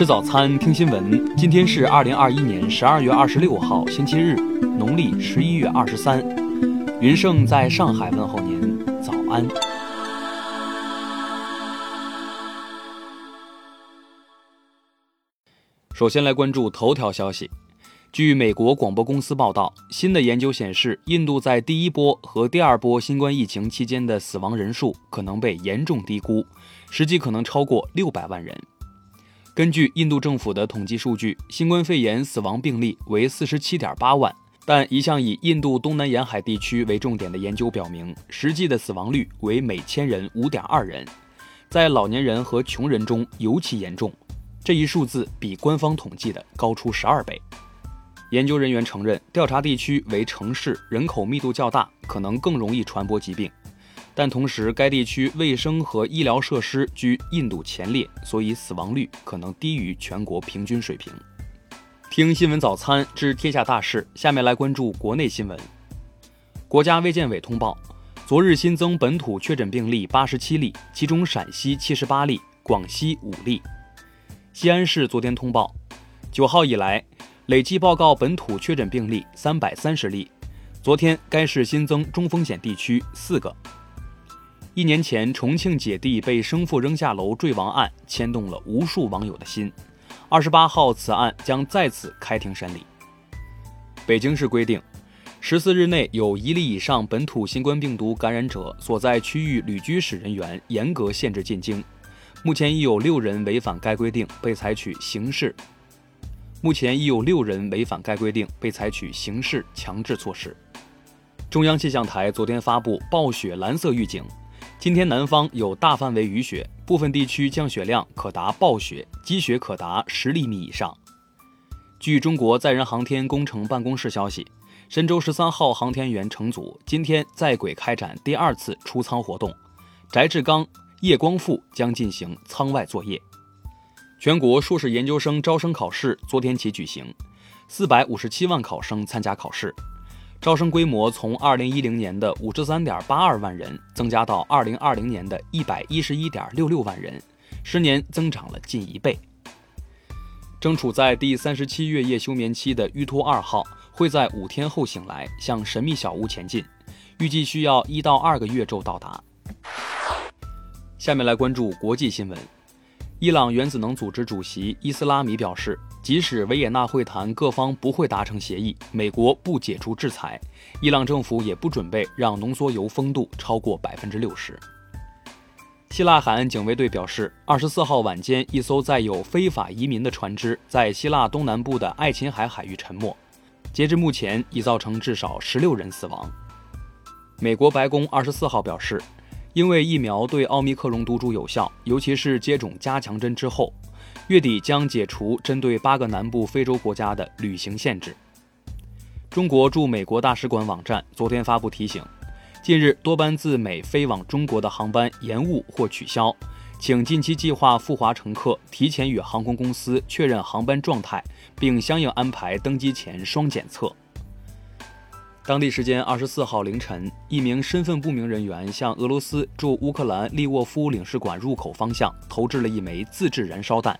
吃早餐，听新闻。今天是二零二一年十二月二十六号，星期日，农历十一月二十三。云盛在上海问候您，早安。首先来关注头条消息。据美国广播公司报道，新的研究显示，印度在第一波和第二波新冠疫情期间的死亡人数可能被严重低估，实际可能超过六百万人。根据印度政府的统计数据，新冠肺炎死亡病例为四十七点八万，但一项以印度东南沿海地区为重点的研究表明，实际的死亡率为每千人五点二人，在老年人和穷人中尤其严重。这一数字比官方统计的高出十二倍。研究人员承认，调查地区为城市，人口密度较大，可能更容易传播疾病。但同时，该地区卫生和医疗设施居印度前列，所以死亡率可能低于全国平均水平。听新闻早餐知天下大事，下面来关注国内新闻。国家卫健委通报，昨日新增本土确诊病例八十七例，其中陕西七十八例，广西五例。西安市昨天通报，九号以来累计报告本土确诊病例三百三十例。昨天该市新增中风险地区四个。一年前重庆姐弟被生父扔下楼坠亡案牵动了无数网友的心。二十八号此案将再次开庭审理。北京市规定，十四日内有一例以上本土新冠病毒感染者所在区域旅居史人员严格限制进京。目前已有六人违反该规定，被采取刑事。目前已有六人违反该规定，被采取刑事强制措施。中央气象台昨天发布暴雪蓝色预警，今天南方有大范围雨雪，部分地区降雪量可达暴雪，积雪可达十厘米以上。据中国载人航天工程办公室消息，神舟十三号航天员乘组今天在轨开展第二次出舱活动，翟志刚。叶光富将进行舱外作业。全国硕士研究生招生考试昨天起举行，四百五十七万考生参加考试，招生规模从二零一零年的五十三点八二万人增加到二零二零年的一百一十一点六六万人，十年增长了近一倍。正处在第三十七月夜休眠期的玉兔二号会在五天后醒来，向神秘小屋前进，预计需要一到二个月昼到达。下面来关注国际新闻。伊朗原子能组织主席伊斯拉米表示，即使维也纳会谈各方不会达成协议，美国不解除制裁，伊朗政府也不准备让浓缩铀丰度超过百分之六十。希腊海岸警卫队表示，二十四号晚间，一艘载有非法移民的船只在希腊东南部的爱琴海海域沉没，截至目前已造成至少十六人死亡。美国白宫二十四号表示。因为疫苗对奥密克戎毒株有效，尤其是接种加强针之后，月底将解除针对八个南部非洲国家的旅行限制。中国驻美国大使馆网站昨天发布提醒：近日多班自美飞往中国的航班延误或取消，请近期计划赴华乘客提前与航空公司确认航班状态，并相应安排登机前双检测。当地时间二十四号凌晨，一名身份不明人员向俄罗斯驻乌克兰利沃夫领事馆入口方向投掷了一枚自制燃烧弹。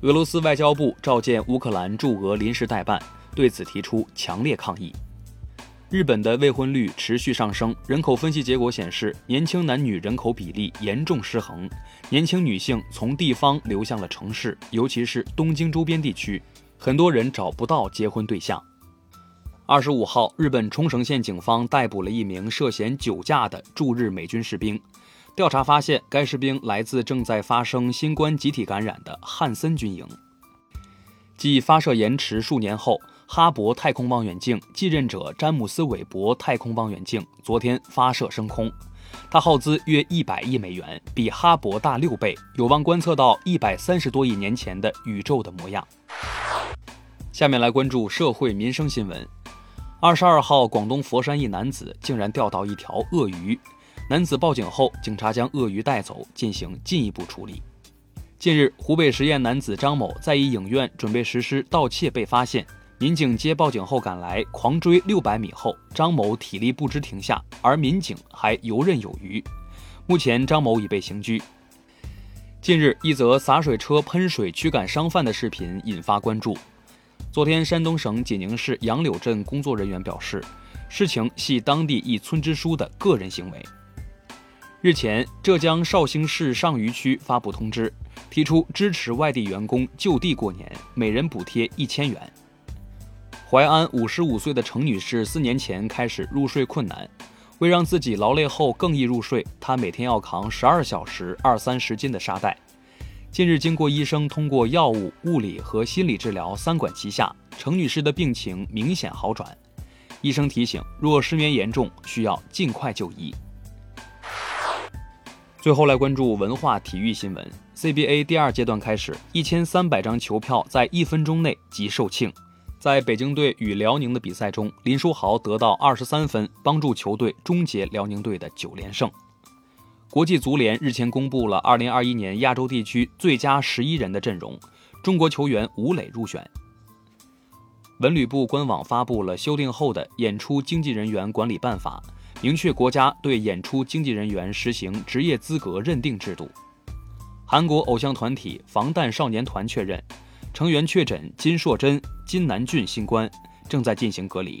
俄罗斯外交部召见乌克兰驻俄临时代办，对此提出强烈抗议。日本的未婚率持续上升，人口分析结果显示，年轻男女人口比例严重失衡，年轻女性从地方流向了城市，尤其是东京周边地区，很多人找不到结婚对象。二十五号，日本冲绳县警方逮捕了一名涉嫌酒驾的驻日美军士兵。调查发现，该士兵来自正在发生新冠集体感染的汉森军营。继发射延迟数年后，哈勃太空望远镜继任者詹姆斯韦伯太空望远镜昨天发射升空。它耗资约一百亿美元，比哈勃大六倍，有望观测到一百三十多亿年前的宇宙的模样。下面来关注社会民生新闻。二十二号，广东佛山一男子竟然钓到一条鳄鱼。男子报警后，警察将鳄鱼带走进行进一步处理。近日，湖北十堰男子张某在一影院准备实施盗窃被发现，民警接报警后赶来，狂追六百米后，张某体力不支停下，而民警还游刃有余。目前，张某已被刑拘。近日，一则洒水车喷水驱赶商贩的视频引发关注。昨天，山东省济宁市杨柳镇工作人员表示，事情系当地一村支书的个人行为。日前，浙江绍兴市上虞区发布通知，提出支持外地员工就地过年，每人补贴一千元。淮安五十五岁的程女士四年前开始入睡困难，为让自己劳累后更易入睡，她每天要扛十二小时二三十斤的沙袋。近日，经过医生通过药物、物理和心理治疗三管齐下，程女士的病情明显好转。医生提醒，若失眠严重，需要尽快就医。最后来关注文化体育新闻。CBA 第二阶段开始，一千三百张球票在一分钟内即售罄。在北京队与辽宁的比赛中，林书豪得到二十三分，帮助球队终结辽宁队的九连胜。国际足联日前公布了二零二一年亚洲地区最佳十一人的阵容，中国球员吴磊入选。文旅部官网发布了修订后的演出经纪人员管理办法。明确国家对演出经纪人员实行职业资格认定制度。韩国偶像团体防弹少年团确认，成员确诊金硕珍、金南俊新冠，正在进行隔离。